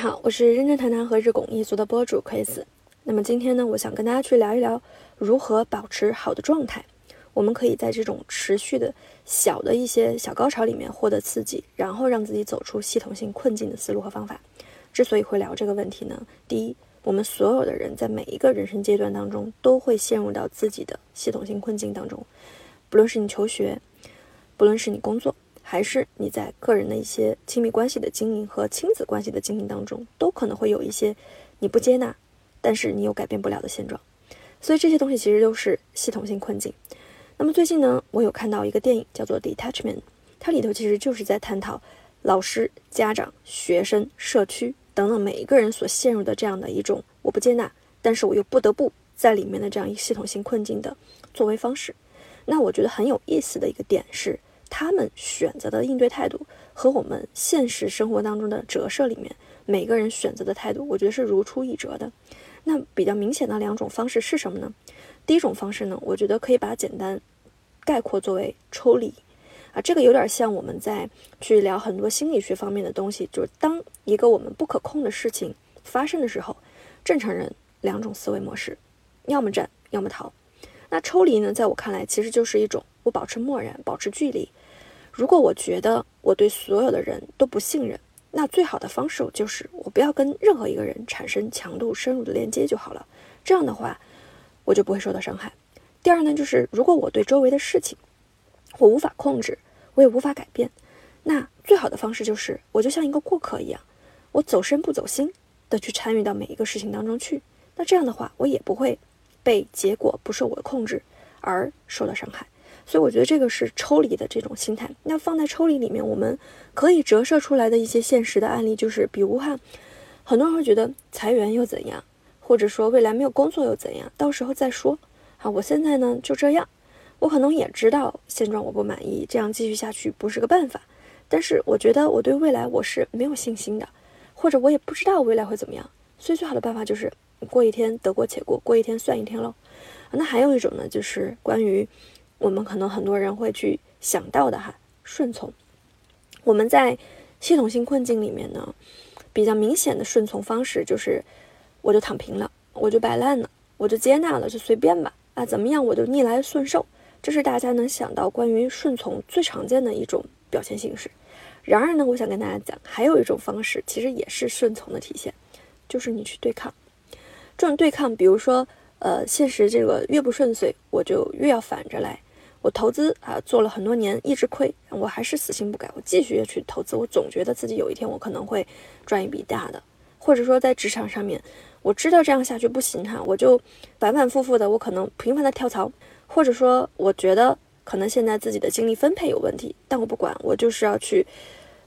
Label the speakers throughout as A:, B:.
A: 好，我是认真谈谈和日拱一卒的播主 Chris。那么今天呢，我想跟大家去聊一聊如何保持好的状态。我们可以在这种持续的小的一些小高潮里面获得刺激，然后让自己走出系统性困境的思路和方法。之所以会聊这个问题呢，第一，我们所有的人在每一个人生阶段当中都会陷入到自己的系统性困境当中，不论是你求学，不论是你工作。还是你在个人的一些亲密关系的经营和亲子关系的经营当中，都可能会有一些你不接纳，但是你又改变不了的现状。所以这些东西其实都是系统性困境。那么最近呢，我有看到一个电影叫做《Detachment》，它里头其实就是在探讨老师、家长、学生、社区等等每一个人所陷入的这样的一种我不接纳，但是我又不得不在里面的这样一系统性困境的作为方式。那我觉得很有意思的一个点是。他们选择的应对态度和我们现实生活当中的折射里面，每个人选择的态度，我觉得是如出一辙的。那比较明显的两种方式是什么呢？第一种方式呢，我觉得可以把简单概括作为抽离啊，这个有点像我们在去聊很多心理学方面的东西，就是当一个我们不可控的事情发生的时候，正常人两种思维模式，要么战，要么逃。那抽离呢，在我看来，其实就是一种我保持漠然，保持距离。如果我觉得我对所有的人都不信任，那最好的方式就是我不要跟任何一个人产生强度深入的连接就好了。这样的话，我就不会受到伤害。第二呢，就是如果我对周围的事情我无法控制，我也无法改变，那最好的方式就是我就像一个过客一样，我走身不走心的去参与到每一个事情当中去。那这样的话，我也不会被结果不受我的控制而受到伤害。所以我觉得这个是抽离的这种心态。那放在抽离里面，我们可以折射出来的一些现实的案例，就是比如哈，很多人会觉得裁员又怎样，或者说未来没有工作又怎样，到时候再说。啊，我现在呢就这样，我可能也知道现状我不满意，这样继续下去不是个办法。但是我觉得我对未来我是没有信心的，或者我也不知道未来会怎么样。所以最好的办法就是过一天得过且过，过一天算一天喽。那还有一种呢，就是关于。我们可能很多人会去想到的哈，顺从。我们在系统性困境里面呢，比较明显的顺从方式就是，我就躺平了，我就摆烂了，我就接纳了，就随便吧，啊，怎么样我就逆来顺受，这是大家能想到关于顺从最常见的一种表现形式。然而呢，我想跟大家讲，还有一种方式，其实也是顺从的体现，就是你去对抗。这种对抗，比如说，呃，现实这个越不顺遂，我就越要反着来。我投资啊，做了很多年，一直亏，我还是死心不改，我继续去投资。我总觉得自己有一天我可能会赚一笔大的，或者说在职场上面，我知道这样下去不行哈，我就反反复复的，我可能频繁的跳槽，或者说我觉得可能现在自己的精力分配有问题，但我不管，我就是要去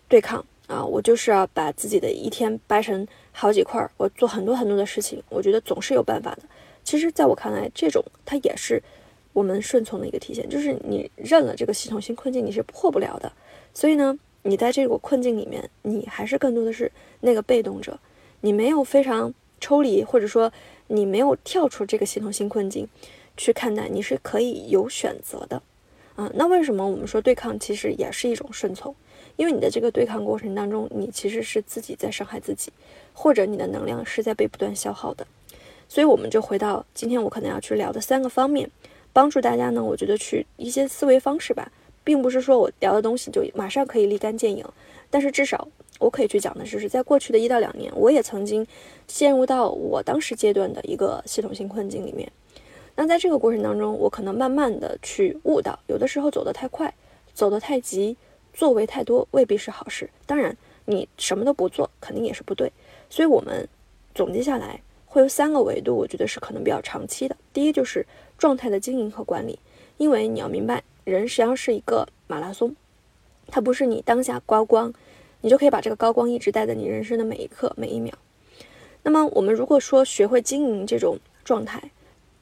A: 对抗啊，我就是要把自己的一天掰成好几块儿，我做很多很多的事情，我觉得总是有办法的。其实，在我看来，这种它也是。我们顺从的一个体现，就是你认了这个系统性困境，你是破不了的。所以呢，你在这个困境里面，你还是更多的是那个被动者，你没有非常抽离，或者说你没有跳出这个系统性困境去看待，你是可以有选择的。啊，那为什么我们说对抗其实也是一种顺从？因为你的这个对抗过程当中，你其实是自己在伤害自己，或者你的能量是在被不断消耗的。所以我们就回到今天我可能要去聊的三个方面。帮助大家呢，我觉得去一些思维方式吧，并不是说我聊的东西就马上可以立竿见影，但是至少我可以去讲的就是，在过去的一到两年，我也曾经陷入到我当时阶段的一个系统性困境里面。那在这个过程当中，我可能慢慢的去悟到，有的时候走得太快，走得太急，作为太多未必是好事。当然，你什么都不做，肯定也是不对。所以，我们总结下来。会有三个维度，我觉得是可能比较长期的。第一就是状态的经营和管理，因为你要明白，人实际上是一个马拉松，它不是你当下高光，你就可以把这个高光一直带在你人生的每一刻每一秒。那么我们如果说学会经营这种状态，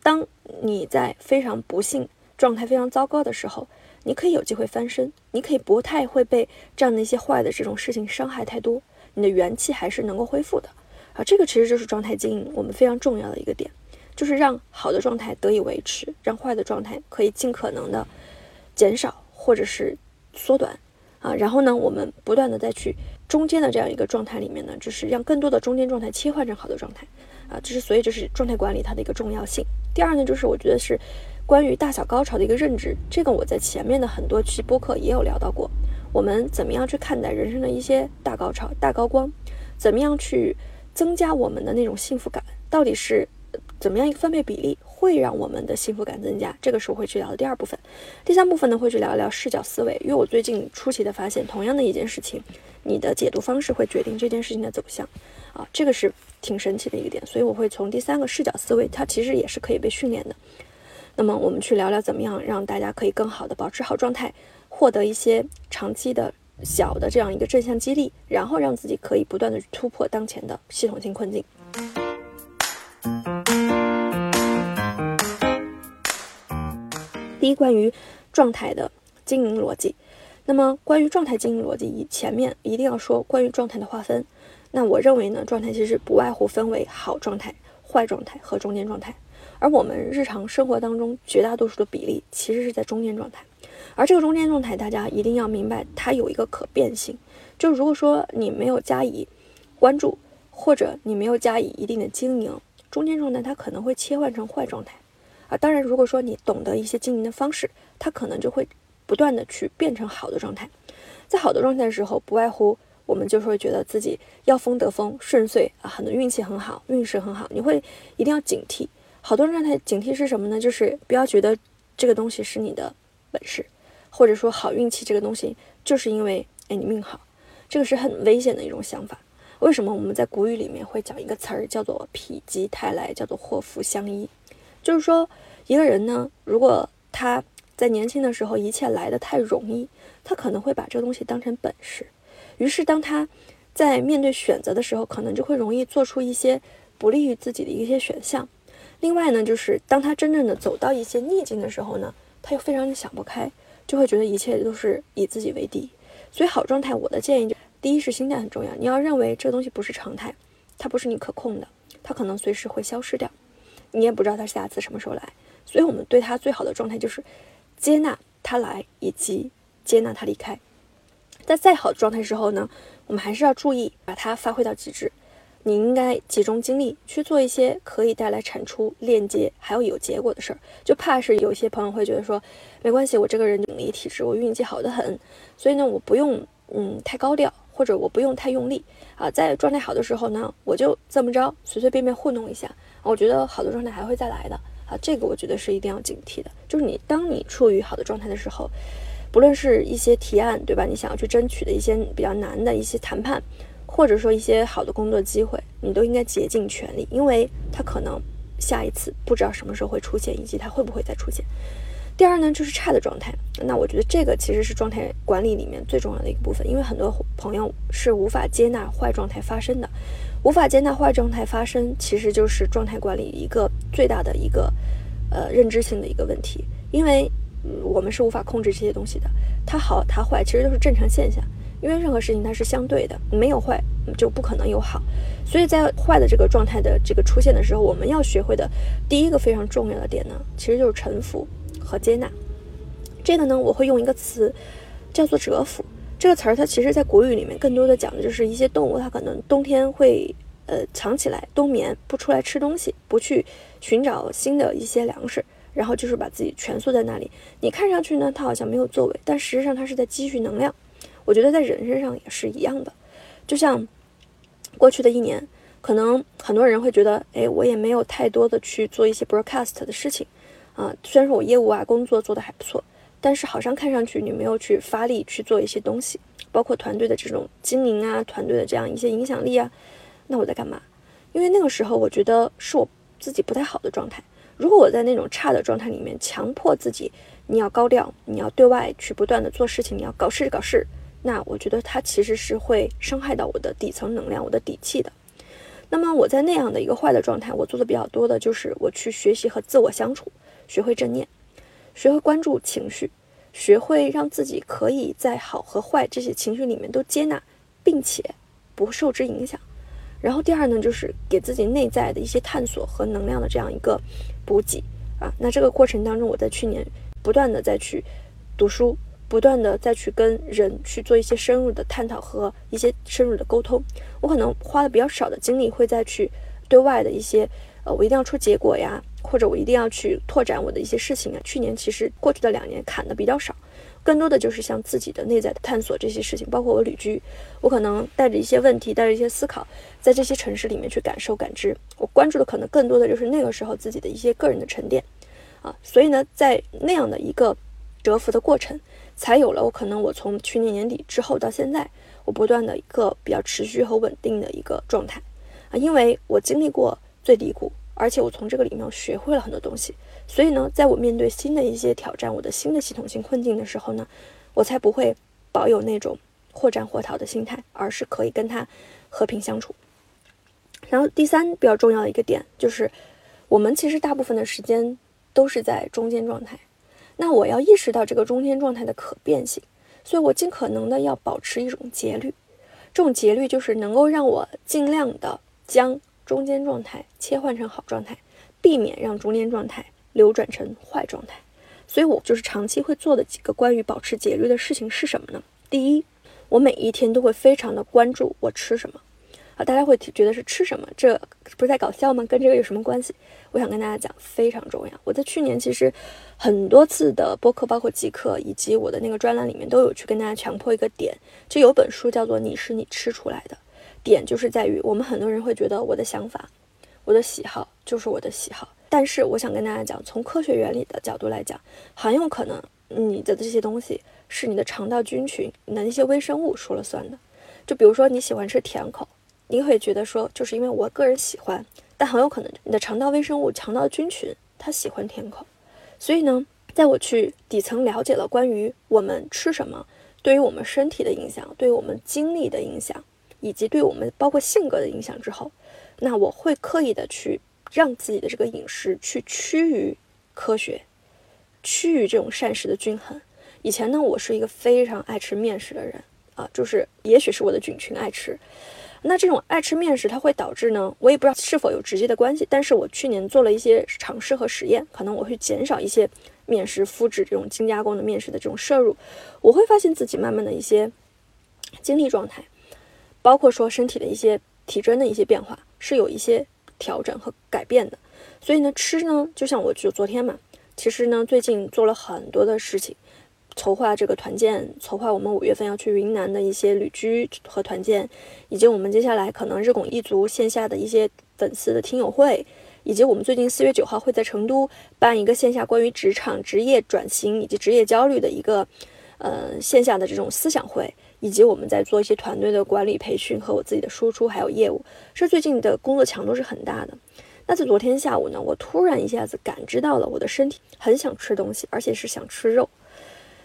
A: 当你在非常不幸、状态非常糟糕的时候，你可以有机会翻身，你可以不太会被这样的一些坏的这种事情伤害太多，你的元气还是能够恢复的。啊，这个其实就是状态经营，我们非常重要的一个点，就是让好的状态得以维持，让坏的状态可以尽可能的减少或者是缩短啊。然后呢，我们不断的再去中间的这样一个状态里面呢，就是让更多的中间状态切换成好的状态啊，这是所以这是状态管理它的一个重要性。第二呢，就是我觉得是关于大小高潮的一个认知，这个我在前面的很多期播客也有聊到过。我们怎么样去看待人生的一些大高潮、大高光？怎么样去增加我们的那种幸福感？到底是怎么样一个分配比例会让我们的幸福感增加？这个是我会去聊的第二部分。第三部分呢，会去聊一聊视角思维，因为我最近出奇的发现，同样的一件事情，你的解读方式会决定这件事情的走向啊，这个是挺神奇的一个点。所以我会从第三个视角思维，它其实也是可以被训练的。那么我们去聊聊怎么样让大家可以更好的保持好状态，获得一些长期的小的这样一个正向激励，然后让自己可以不断的突破当前的系统性困境。第一，关于状态的经营逻辑。那么，关于状态经营逻辑，以前面一定要说关于状态的划分。那我认为呢，状态其实不外乎分为好状态、坏状态和中间状态。而我们日常生活当中绝大多数的比例，其实是在中间状态。而这个中间状态，大家一定要明白，它有一个可变性。就如果说你没有加以关注，或者你没有加以一定的经营，中间状态它可能会切换成坏状态。啊，当然，如果说你懂得一些经营的方式，它可能就会不断的去变成好的状态。在好的状态的时候，不外乎我们就会觉得自己要风得风，顺遂啊，很多运气很好，运势很好。你会一定要警惕。好多状态警惕是什么呢？就是不要觉得这个东西是你的本事，或者说好运气这个东西就是因为哎你命好，这个是很危险的一种想法。为什么我们在古语里面会讲一个词儿叫做否极泰来，叫做祸福相依？就是说，一个人呢，如果他在年轻的时候一切来的太容易，他可能会把这个东西当成本事，于是当他在面对选择的时候，可能就会容易做出一些不利于自己的一些选项。另外呢，就是当他真正的走到一些逆境的时候呢，他又非常的想不开，就会觉得一切都是以自己为敌。所以好状态，我的建议就第一是心态很重要，你要认为这东西不是常态，它不是你可控的，它可能随时会消失掉。你也不知道他下次什么时候来，所以我们对他最好的状态就是接纳他来，以及接纳他离开。在再好的状态时候呢，我们还是要注意把它发挥到极致。你应该集中精力去做一些可以带来产出、链接还有有结果的事儿。就怕是有些朋友会觉得说，没关系，我这个人敏力体质，我运气好的很，所以呢，我不用嗯太高调，或者我不用太用力啊。在状态好的时候呢，我就这么着随随便便糊弄一下。我觉得好的状态还会再来的啊，这个我觉得是一定要警惕的。就是你当你处于好的状态的时候，不论是一些提案，对吧？你想要去争取的一些比较难的一些谈判，或者说一些好的工作机会，你都应该竭尽全力，因为它可能下一次不知道什么时候会出现，以及它会不会再出现。第二呢，就是差的状态。那我觉得这个其实是状态管理里面最重要的一个部分，因为很多朋友是无法接纳坏状态发生的。无法接纳坏状态发生，其实就是状态管理一个最大的一个呃认知性的一个问题。因为我们是无法控制这些东西的，它好它坏其实都是正常现象。因为任何事情它是相对的，没有坏就不可能有好。所以在坏的这个状态的这个出现的时候，我们要学会的第一个非常重要的点呢，其实就是臣服和接纳。这个呢，我会用一个词叫做蛰伏。这个词儿，它其实，在国语里面更多的讲的就是一些动物，它可能冬天会，呃，藏起来冬眠，不出来吃东西，不去寻找新的一些粮食，然后就是把自己蜷缩在那里。你看上去呢，它好像没有作为，但实际上它是在积蓄能量。我觉得在人身上也是一样的，就像过去的一年，可能很多人会觉得，哎，我也没有太多的去做一些 broadcast 的事情，啊，虽然说我业务啊工作做得还不错。但是好像看上去你没有去发力去做一些东西，包括团队的这种经营啊，团队的这样一些影响力啊，那我在干嘛？因为那个时候我觉得是我自己不太好的状态。如果我在那种差的状态里面强迫自己，你要高调，你要对外去不断的做事情，你要搞事搞事，那我觉得它其实是会伤害到我的底层能量，我的底气的。那么我在那样的一个坏的状态，我做的比较多的就是我去学习和自我相处，学会正念。学会关注情绪，学会让自己可以在好和坏这些情绪里面都接纳，并且不受之影响。然后第二呢，就是给自己内在的一些探索和能量的这样一个补给啊。那这个过程当中，我在去年不断的在去读书，不断的再去跟人去做一些深入的探讨和一些深入的沟通。我可能花的比较少的精力会再去对外的一些，呃，我一定要出结果呀，或者我一定要去拓展我的一些事情啊。去年其实过去的两年砍的比较少。更多的就是像自己的内在的探索这些事情，包括我旅居，我可能带着一些问题，带着一些思考，在这些城市里面去感受感知。我关注的可能更多的就是那个时候自己的一些个人的沉淀，啊，所以呢，在那样的一个蛰伏的过程，才有了我可能我从去年年底之后到现在，我不断的一个比较持续和稳定的一个状态，啊，因为我经历过最低谷，而且我从这个里面学会了很多东西。所以呢，在我面对新的一些挑战，我的新的系统性困境的时候呢，我才不会保有那种或战或逃的心态，而是可以跟他和平相处。然后第三比较重要的一个点就是，我们其实大部分的时间都是在中间状态。那我要意识到这个中间状态的可变性，所以我尽可能的要保持一种节律。这种节律就是能够让我尽量的将中间状态切换成好状态，避免让中间状态。流转成坏状态，所以我就是长期会做的几个关于保持节律的事情是什么呢？第一，我每一天都会非常的关注我吃什么啊，大家会觉得是吃什么，这不是在搞笑吗？跟这个有什么关系？我想跟大家讲，非常重要。我在去年其实很多次的播客，包括即刻以及我的那个专栏里面，都有去跟大家强迫一个点，就有本书叫做《你是你吃出来的》，点就是在于我们很多人会觉得我的想法、我的喜好就是我的喜好。但是我想跟大家讲，从科学原理的角度来讲，很有可能你的这些东西是你的肠道菌群、你的那些微生物说了算的。就比如说你喜欢吃甜口，你会觉得说，就是因为我个人喜欢，但很有可能你的肠道微生物、肠道菌群它喜欢甜口。所以呢，在我去底层了解了关于我们吃什么对于我们身体的影响、对于我们精力的影响，以及对我们包括性格的影响之后，那我会刻意的去。让自己的这个饮食去趋于科学，趋于这种膳食的均衡。以前呢，我是一个非常爱吃面食的人啊，就是也许是我的菌群爱吃。那这种爱吃面食，它会导致呢，我也不知道是否有直接的关系。但是我去年做了一些尝试和实验，可能我会减少一些面食、麸质这种精加工的面食的这种摄入，我会发现自己慢慢的一些精力状态，包括说身体的一些体征的一些变化，是有一些。调整和改变的，所以呢，吃呢，就像我就昨天嘛，其实呢，最近做了很多的事情，筹划这个团建，筹划我们五月份要去云南的一些旅居和团建，以及我们接下来可能日拱一族线下的一些粉丝的听友会，以及我们最近四月九号会在成都办一个线下关于职场、职业转型以及职业焦虑的一个呃线下的这种思想会。以及我们在做一些团队的管理培训和我自己的输出，还有业务，这最近的工作强度是很大的。那在昨天下午呢，我突然一下子感知到了我的身体很想吃东西，而且是想吃肉，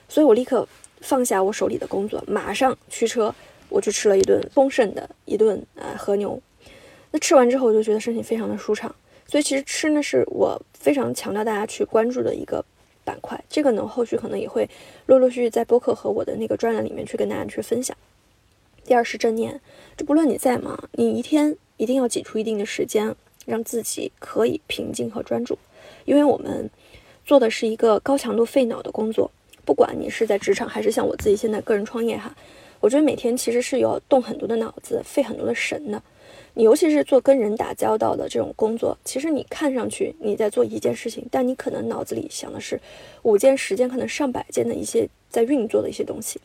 A: 所以我立刻放下我手里的工作，马上驱车，我去吃了一顿丰盛的一顿啊和牛。那吃完之后，我就觉得身体非常的舒畅。所以其实吃呢，是我非常强调大家去关注的一个。板块，这个呢，后续可能也会陆陆续续在播客和我的那个专栏里面去跟大家去分享。第二是正念，就不论你在忙，你一天一定要挤出一定的时间，让自己可以平静和专注，因为我们做的是一个高强度费脑的工作，不管你是在职场还是像我自己现在个人创业哈，我觉得每天其实是有动很多的脑子，费很多的神的。你尤其是做跟人打交道的这种工作，其实你看上去你在做一件事情，但你可能脑子里想的是五件、十件，可能上百件的一些在运作的一些东西。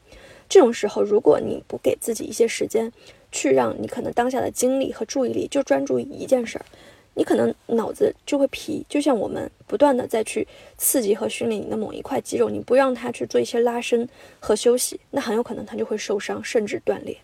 A: 这种时候，如果你不给自己一些时间，去让你可能当下的精力和注意力就专注于一件事儿，你可能脑子就会疲。就像我们不断的再去刺激和训练你的某一块肌肉，你不让它去做一些拉伸和休息，那很有可能它就会受伤，甚至断裂。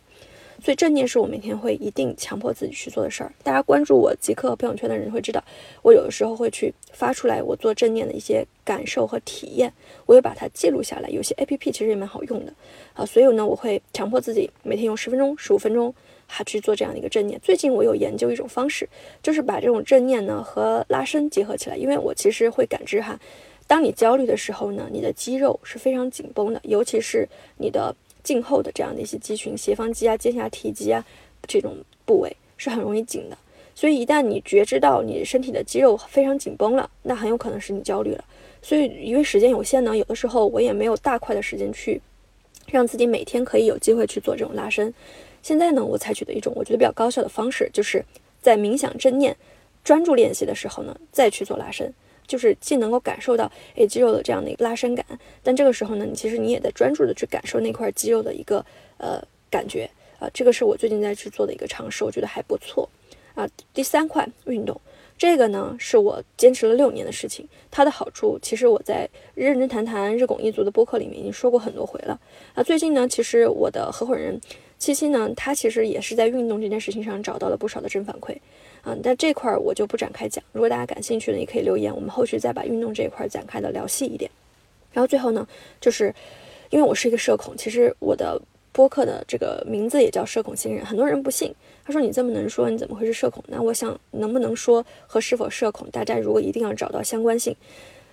A: 所以正念是我每天会一定强迫自己去做的事儿。大家关注我极客朋友圈的人会知道，我有的时候会去发出来我做正念的一些感受和体验，我会把它记录下来。有些 A P P 其实也蛮好用的啊，所以呢，我会强迫自己每天用十分钟、十五分钟还去做这样的一个正念。最近我有研究一种方式，就是把这种正念呢和拉伸结合起来，因为我其实会感知哈，当你焦虑的时候呢，你的肌肉是非常紧绷的，尤其是你的。颈后的这样的一些肌群，斜方肌啊、肩胛提肌啊，这种部位是很容易紧的。所以一旦你觉知到你身体的肌肉非常紧绷了，那很有可能是你焦虑了。所以因为时间有限呢，有的时候我也没有大块的时间去让自己每天可以有机会去做这种拉伸。现在呢，我采取的一种我觉得比较高效的方式，就是在冥想正念专注练习的时候呢，再去做拉伸，就是既能够感受到诶肌肉的这样的一个拉伸感，但这个时候呢，你其实你也在专注的去感受那块肌肉的一个呃感觉啊，这个是我最近在去做的一个尝试，我觉得还不错啊。第三块运动。这个呢是我坚持了六年的事情，它的好处其实我在认真谈谈日拱一族的播客里面已经说过很多回了。啊，最近呢，其实我的合伙人七七呢，他其实也是在运动这件事情上找到了不少的正反馈，嗯，但这块儿我就不展开讲。如果大家感兴趣呢，也可以留言，我们后续再把运动这一块儿展开的聊细一点。然后最后呢，就是因为我是一个社恐，其实我的。播客的这个名字也叫社恐新人，很多人不信。他说：“你这么能说，你怎么会是社恐？”那我想，能不能说和是否社恐，大家如果一定要找到相关性，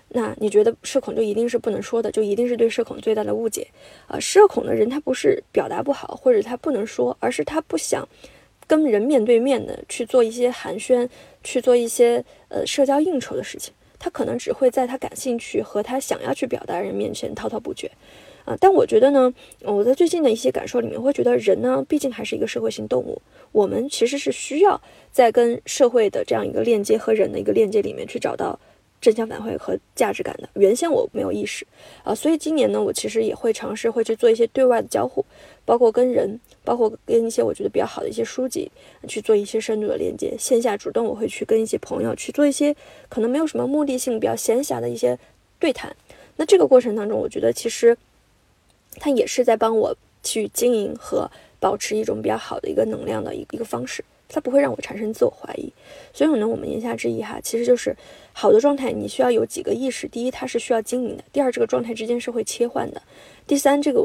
A: 那你觉得社恐就一定是不能说的，就一定是对社恐最大的误解啊？社恐的人他不是表达不好，或者他不能说，而是他不想跟人面对面的去做一些寒暄，去做一些呃社交应酬的事情。他可能只会在他感兴趣和他想要去表达人面前滔滔不绝。啊，但我觉得呢，我在最近的一些感受里面，会觉得人呢，毕竟还是一个社会性动物，我们其实是需要在跟社会的这样一个链接和人的一个链接里面去找到正向反馈和价值感的。原先我没有意识啊，所以今年呢，我其实也会尝试会去做一些对外的交互，包括跟人，包括跟一些我觉得比较好的一些书籍去做一些深度的连接。线下主动我会去跟一些朋友去做一些可能没有什么目的性、比较闲暇的一些对谈。那这个过程当中，我觉得其实。它也是在帮我去经营和保持一种比较好的一个能量的一一个方式，它不会让我产生自我怀疑。所以呢，我们言下之意哈，其实就是好的状态，你需要有几个意识：第一，它是需要经营的；第二，这个状态之间是会切换的；第三，这个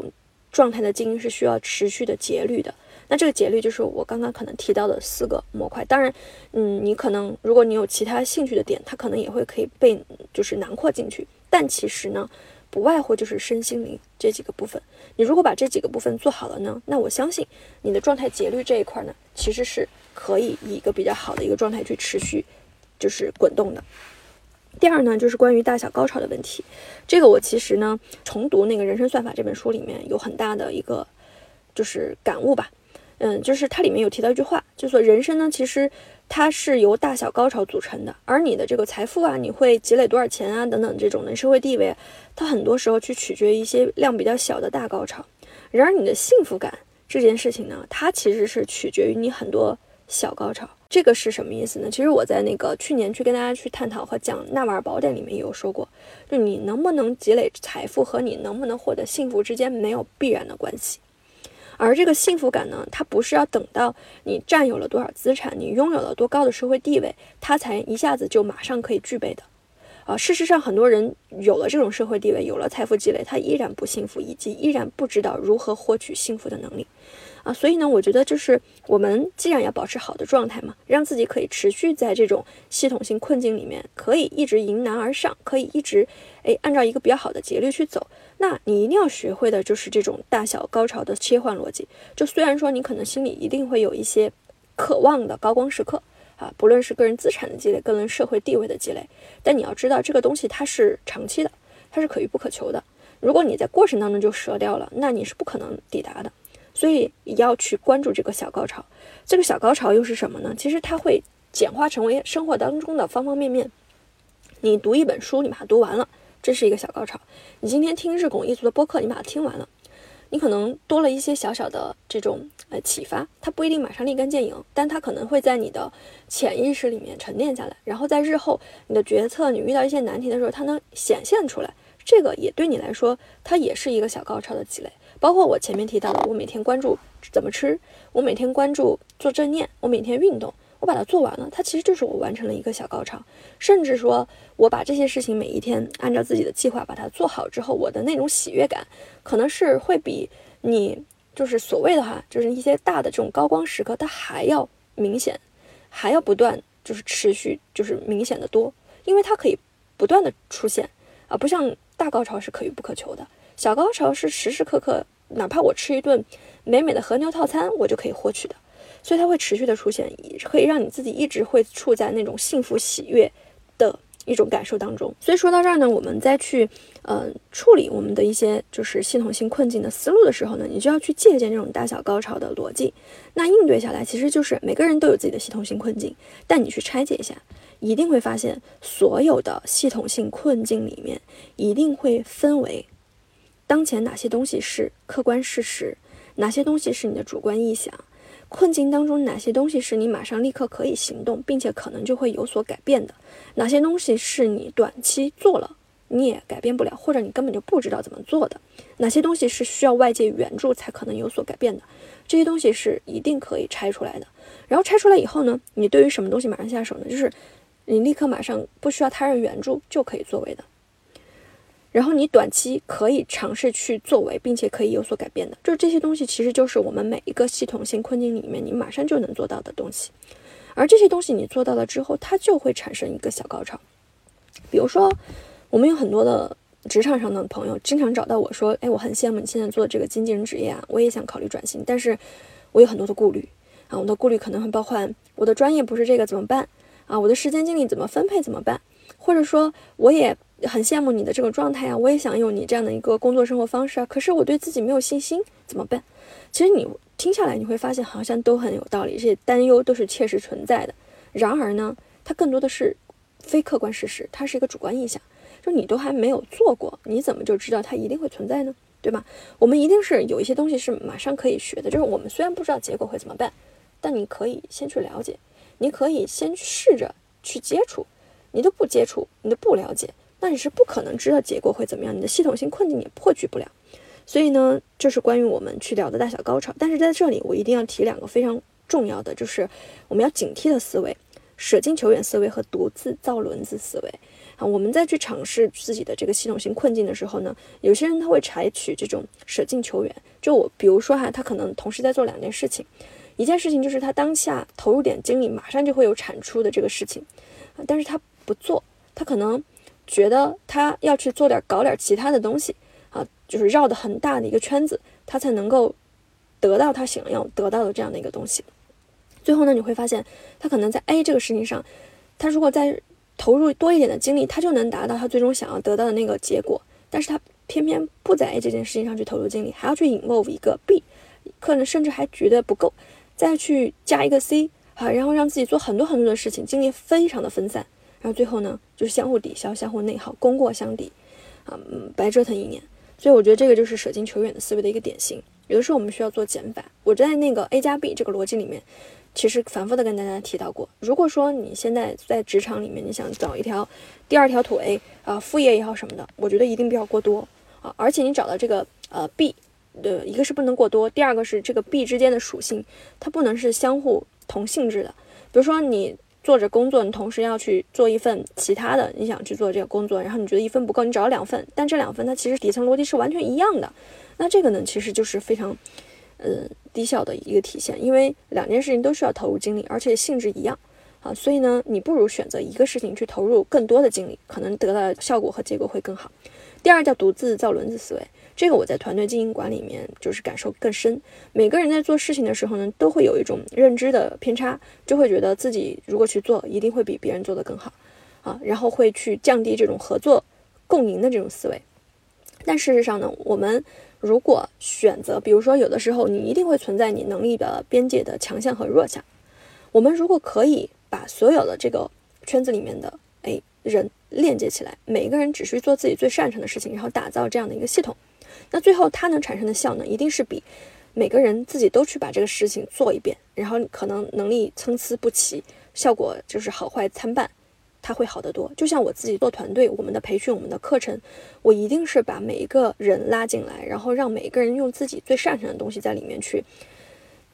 A: 状态的经营是需要持续的节律的。那这个节律就是我刚刚可能提到的四个模块。当然，嗯，你可能如果你有其他兴趣的点，它可能也会可以被就是囊括进去。但其实呢。不外乎就是身心灵这几个部分，你如果把这几个部分做好了呢，那我相信你的状态节律这一块呢，其实是可以以一个比较好的一个状态去持续，就是滚动的。第二呢，就是关于大小高潮的问题，这个我其实呢重读那个人生算法这本书里面有很大的一个就是感悟吧，嗯，就是它里面有提到一句话，就说人生呢其实。它是由大小高潮组成的，而你的这个财富啊，你会积累多少钱啊，等等这种的社会地位，它很多时候去取决于一些量比较小的大高潮。然而，你的幸福感这件事情呢，它其实是取决于你很多小高潮。这个是什么意思呢？其实我在那个去年去跟大家去探讨和讲《纳瓦尔宝典》里面也有说过，就你能不能积累财富和你能不能获得幸福之间没有必然的关系。而这个幸福感呢，它不是要等到你占有了多少资产，你拥有了多高的社会地位，它才一下子就马上可以具备的。啊，事实上，很多人有了这种社会地位，有了财富积累，他依然不幸福，以及依然不知道如何获取幸福的能力。啊，所以呢，我觉得就是我们既然要保持好的状态嘛，让自己可以持续在这种系统性困境里面，可以一直迎难而上，可以一直诶按照一个比较好的节律去走。那你一定要学会的就是这种大小高潮的切换逻辑。就虽然说你可能心里一定会有一些渴望的高光时刻啊，不论是个人资产的积累，个人社会地位的积累，但你要知道这个东西它是长期的，它是可遇不可求的。如果你在过程当中就折掉了，那你是不可能抵达的。所以要去关注这个小高潮，这个小高潮又是什么呢？其实它会简化成为生活当中的方方面面。你读一本书，你把它读完了，这是一个小高潮；你今天听日拱一族的播客，你把它听完了，你可能多了一些小小的这种呃启发。它不一定马上立竿见影，但它可能会在你的潜意识里面沉淀下来，然后在日后你的决策，你遇到一些难题的时候，它能显现出来。这个也对你来说，它也是一个小高潮的积累。包括我前面提到的，我每天关注怎么吃，我每天关注做正念，我每天运动，我把它做完了，它其实就是我完成了一个小高潮。甚至说，我把这些事情每一天按照自己的计划把它做好之后，我的那种喜悦感，可能是会比你就是所谓的哈，就是一些大的这种高光时刻，它还要明显，还要不断就是持续就是明显的多，因为它可以不断的出现啊，不像大高潮是可遇不可求的。小高潮是时时刻刻，哪怕我吃一顿美美的和牛套餐，我就可以获取的，所以它会持续的出现，可以让你自己一直会处在那种幸福喜悦的一种感受当中。所以说到这儿呢，我们再去呃处理我们的一些就是系统性困境的思路的时候呢，你就要去借鉴这种大小高潮的逻辑。那应对下来，其实就是每个人都有自己的系统性困境，但你去拆解一下，一定会发现所有的系统性困境里面一定会分为当前哪些东西是客观事实，哪些东西是你的主观臆想。困境当中哪些东西是你马上立刻可以行动，并且可能就会有所改变的？哪些东西是你短期做了你也改变不了，或者你根本就不知道怎么做的？哪些东西是需要外界援助才可能有所改变的？这些东西是一定可以拆出来的。然后拆出来以后呢，你对于什么东西马上下手呢？就是你立刻马上不需要他人援助就可以作为的。然后你短期可以尝试去作为，并且可以有所改变的，就是这些东西，其实就是我们每一个系统性困境里面你马上就能做到的东西。而这些东西你做到了之后，它就会产生一个小高潮。比如说，我们有很多的职场上的朋友经常找到我说：“哎，我很羡慕你现在做这个经纪人职业啊，我也想考虑转型，但是我有很多的顾虑啊，我的顾虑可能会包括我的专业不是这个怎么办啊，我的时间精力怎么分配怎么办，或者说我也。”很羡慕你的这个状态啊，我也想有你这样的一个工作生活方式啊。可是我对自己没有信心，怎么办？其实你听下来，你会发现好像都很有道理，这些担忧都是切实存在的。然而呢，它更多的是非客观事实，它是一个主观印象。就你都还没有做过，你怎么就知道它一定会存在呢？对吧？我们一定是有一些东西是马上可以学的。就是我们虽然不知道结果会怎么办，但你可以先去了解，你可以先试着去接触。你都不接触，你都不了解。那你是不可能知道结果会怎么样，你的系统性困境也破局不了。所以呢，这是关于我们去聊的大小高潮。但是在这里，我一定要提两个非常重要的，就是我们要警惕的思维：舍近求远思维和独自造轮子思维。啊，我们在去尝试自己的这个系统性困境的时候呢，有些人他会采取这种舍近求远。就我比如说哈，他可能同时在做两件事情，一件事情就是他当下投入点精力，马上就会有产出的这个事情，但是他不做，他可能。觉得他要去做点搞点其他的东西啊，就是绕的很大的一个圈子，他才能够得到他想要得到的这样的一个东西。最后呢，你会发现他可能在 A 这个事情上，他如果再投入多一点的精力，他就能达到他最终想要得到的那个结果。但是他偏偏不在 A 这件事情上去投入精力，还要去 involve 一个 B，可能甚至还觉得不够，再去加一个 C 啊，然后让自己做很多很多的事情，精力非常的分散。然后最后呢，就是相互抵消、相互内耗，功过相抵，啊，嗯，白折腾一年。所以我觉得这个就是舍近求远的思维的一个典型。有的时候我们需要做减法。我在那个 A 加 B 这个逻辑里面，其实反复的跟大家提到过。如果说你现在在职场里面，你想找一条第二条腿啊，副业也好什么的，我觉得一定不要过多啊。而且你找到这个呃 B 的一个是不能过多，第二个是这个 B 之间的属性，它不能是相互同性质的。比如说你。做着工作，你同时要去做一份其他的，你想去做这个工作，然后你觉得一份不够，你找了两份，但这两份它其实底层逻辑是完全一样的，那这个呢，其实就是非常，嗯，低效的一个体现，因为两件事情都需要投入精力，而且性质一样，啊，所以呢，你不如选择一个事情去投入更多的精力，可能得到效果和结果会更好。第二叫独自造轮子思维。这个我在团队经营管理里面就是感受更深。每个人在做事情的时候呢，都会有一种认知的偏差，就会觉得自己如果去做，一定会比别人做得更好，啊，然后会去降低这种合作共赢的这种思维。但事实上呢，我们如果选择，比如说有的时候你一定会存在你能力的边界的强项和弱项，我们如果可以把所有的这个圈子里面的哎人链接起来，每一个人只需做自己最擅长的事情，然后打造这样的一个系统。那最后它能产生的效能，一定是比每个人自己都去把这个事情做一遍，然后可能能力参差不齐，效果就是好坏参半，它会好得多。就像我自己做团队，我们的培训，我们的课程，我一定是把每一个人拉进来，然后让每个人用自己最擅长的东西在里面去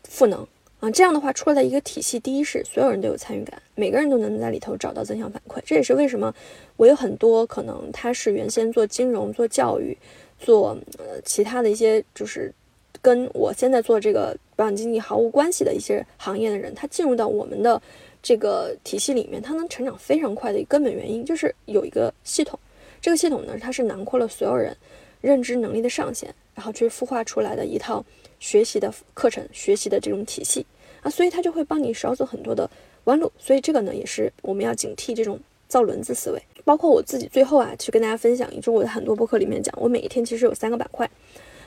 A: 赋能啊。这样的话出来的一个体系，第一是所有人都有参与感，每个人都能在里头找到正向反馈。这也是为什么我有很多可能他是原先做金融、做教育。做呃其他的一些就是跟我现在做这个保险经纪毫无关系的一些行业的人，他进入到我们的这个体系里面，他能成长非常快的一个根本原因就是有一个系统。这个系统呢，它是囊括了所有人认知能力的上限，然后去孵化出来的一套学习的课程、学习的这种体系啊，所以它就会帮你少走很多的弯路。所以这个呢，也是我们要警惕这种造轮子思维。包括我自己最后啊，去跟大家分享，也就是我的很多播客里面讲，我每一天其实有三个板块，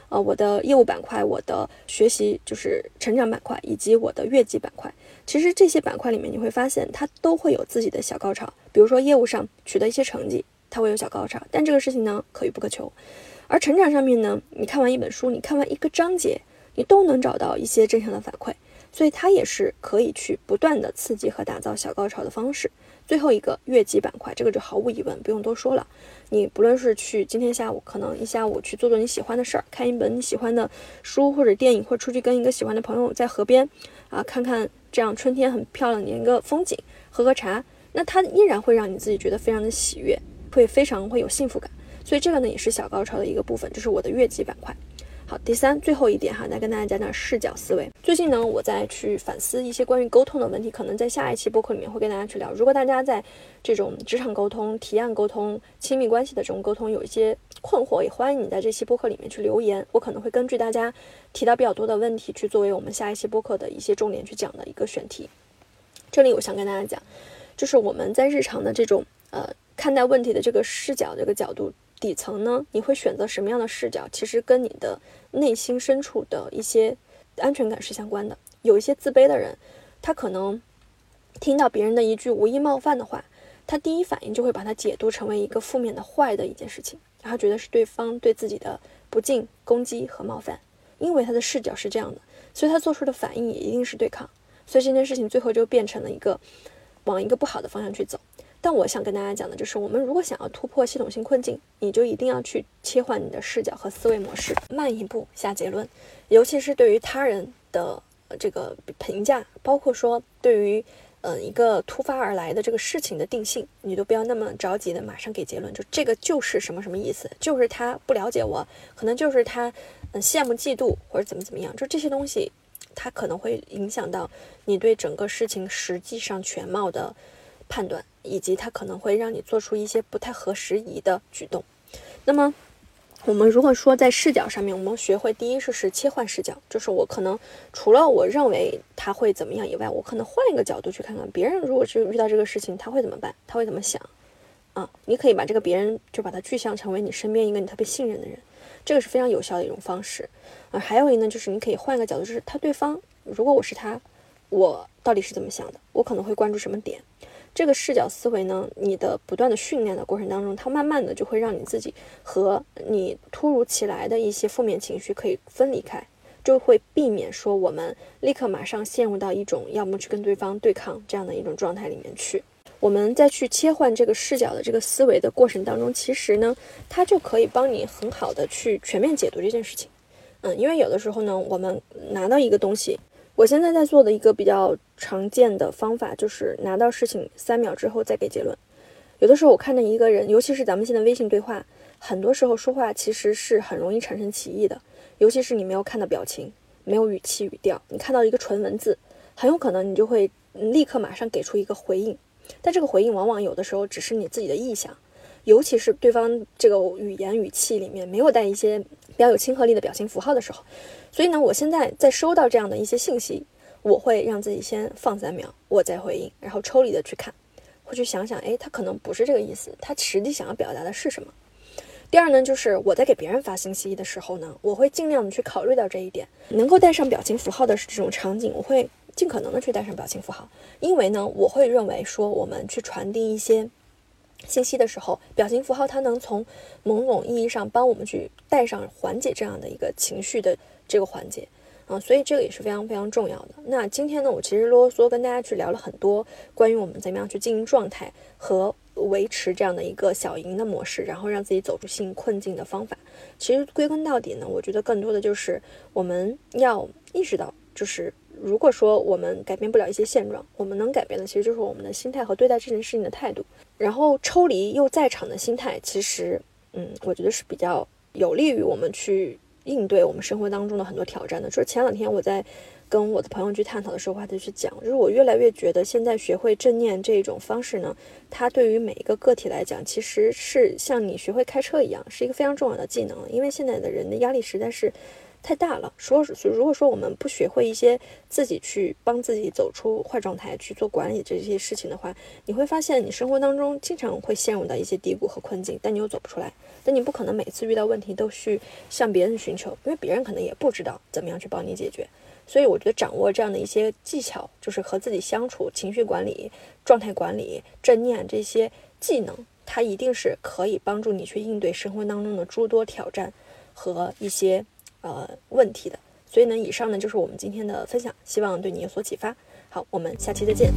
A: 呃，我的业务板块、我的学习就是成长板块以及我的月季板块。其实这些板块里面，你会发现它都会有自己的小高潮。比如说业务上取得一些成绩，它会有小高潮，但这个事情呢可遇不可求。而成长上面呢，你看完一本书，你看完一个章节，你都能找到一些正向的反馈，所以它也是可以去不断的刺激和打造小高潮的方式。最后一个月季板块，这个就毫无疑问不用多说了。你不论是去今天下午，可能一下午去做做你喜欢的事儿，看一本你喜欢的书或者电影，或者出去跟一个喜欢的朋友在河边啊，看看这样春天很漂亮的一个风景，喝喝茶，那它依然会让你自己觉得非常的喜悦，会非常会有幸福感。所以这个呢也是小高潮的一个部分，就是我的月季板块。好，第三最后一点哈，来跟大家讲讲视角思维。最近呢，我在去反思一些关于沟通的问题，可能在下一期播客里面会跟大家去聊。如果大家在这种职场沟通、提案沟通、亲密关系的这种沟通有一些困惑，也欢迎你在这期播客里面去留言，我可能会根据大家提到比较多的问题，去作为我们下一期播客的一些重点去讲的一个选题。这里我想跟大家讲，就是我们在日常的这种呃看待问题的这个视角这个角度。底层呢，你会选择什么样的视角？其实跟你的内心深处的一些安全感是相关的。有一些自卑的人，他可能听到别人的一句无意冒犯的话，他第一反应就会把它解读成为一个负面的坏的一件事情，然后觉得是对方对自己的不敬、攻击和冒犯。因为他的视角是这样的，所以他做出的反应也一定是对抗。所以这件事情最后就变成了一个往一个不好的方向去走。但我想跟大家讲的就是，我们如果想要突破系统性困境，你就一定要去切换你的视角和思维模式，慢一步下结论。尤其是对于他人的这个评价，包括说对于嗯一个突发而来的这个事情的定性，你都不要那么着急的马上给结论。就这个就是什么什么意思？就是他不了解我，可能就是他嗯羡慕嫉妒或者怎么怎么样。就这些东西，它可能会影响到你对整个事情实际上全貌的判断。以及它可能会让你做出一些不太合时宜的举动。那么，我们如果说在视角上面，我们学会第一是是切换视角，就是我可能除了我认为他会怎么样以外，我可能换一个角度去看看别人，如果是遇到这个事情，他会怎么办？他会怎么想？啊，你可以把这个别人就把它具象成为你身边一个你特别信任的人，这个是非常有效的一种方式。啊，还有一呢，就是你可以换一个角度，就是他对方，如果我是他，我到底是怎么想的？我可能会关注什么点？这个视角思维呢，你的不断的训练的过程当中，它慢慢的就会让你自己和你突如其来的一些负面情绪可以分离开，就会避免说我们立刻马上陷入到一种要么去跟对方对抗这样的一种状态里面去。我们再去切换这个视角的这个思维的过程当中，其实呢，它就可以帮你很好的去全面解读这件事情。嗯，因为有的时候呢，我们拿到一个东西。我现在在做的一个比较常见的方法，就是拿到事情三秒之后再给结论。有的时候我看到一个人，尤其是咱们现在微信对话，很多时候说话其实是很容易产生歧义的。尤其是你没有看到表情，没有语气语调，你看到一个纯文字，很有可能你就会立刻马上给出一个回应。但这个回应往往有的时候只是你自己的臆想。尤其是对方这个语言语气里面没有带一些比较有亲和力的表情符号的时候，所以呢，我现在在收到这样的一些信息，我会让自己先放三秒，我再回应，然后抽离的去看，会去想想，哎，他可能不是这个意思，他实际想要表达的是什么。第二呢，就是我在给别人发信息的时候呢，我会尽量的去考虑到这一点，能够带上表情符号的这种场景，我会尽可能的去带上表情符号，因为呢，我会认为说我们去传递一些。信息的时候，表情符号它能从某种意义上帮我们去带上缓解这样的一个情绪的这个环节，啊，所以这个也是非常非常重要的。那今天呢，我其实啰嗦跟大家去聊了很多关于我们怎么样去经营状态和维持这样的一个小赢的模式，然后让自己走出性困境的方法。其实归根到底呢，我觉得更多的就是我们要意识到，就是如果说我们改变不了一些现状，我们能改变的其实就是我们的心态和对待这件事情的态度。然后抽离又在场的心态，其实，嗯，我觉得是比较有利于我们去应对我们生活当中的很多挑战的。就是前两天我在跟我的朋友去探讨的时候，话就去讲，就是我越来越觉得现在学会正念这种方式呢，它对于每一个个体来讲，其实是像你学会开车一样，是一个非常重要的技能。因为现在的人的压力实在是太大了。说是如果说我们不学会一些自己去帮自己走出坏状态去做管理这些事情的话，你会发现你生活当中经常会陷入到一些低谷和困境，但你又走不出来。但你不可能每次遇到问题都去向别人寻求，因为别人可能也不知道怎么样去帮你解决。所以我觉得掌握这样的一些技巧，就是和自己相处、情绪管理、状态管理、正念这些技能，它一定是可以帮助你去应对生活当中的诸多挑战和一些呃问题的。所以呢，以上呢就是我们今天的分享，希望对你有所启发。好，我们下期再见。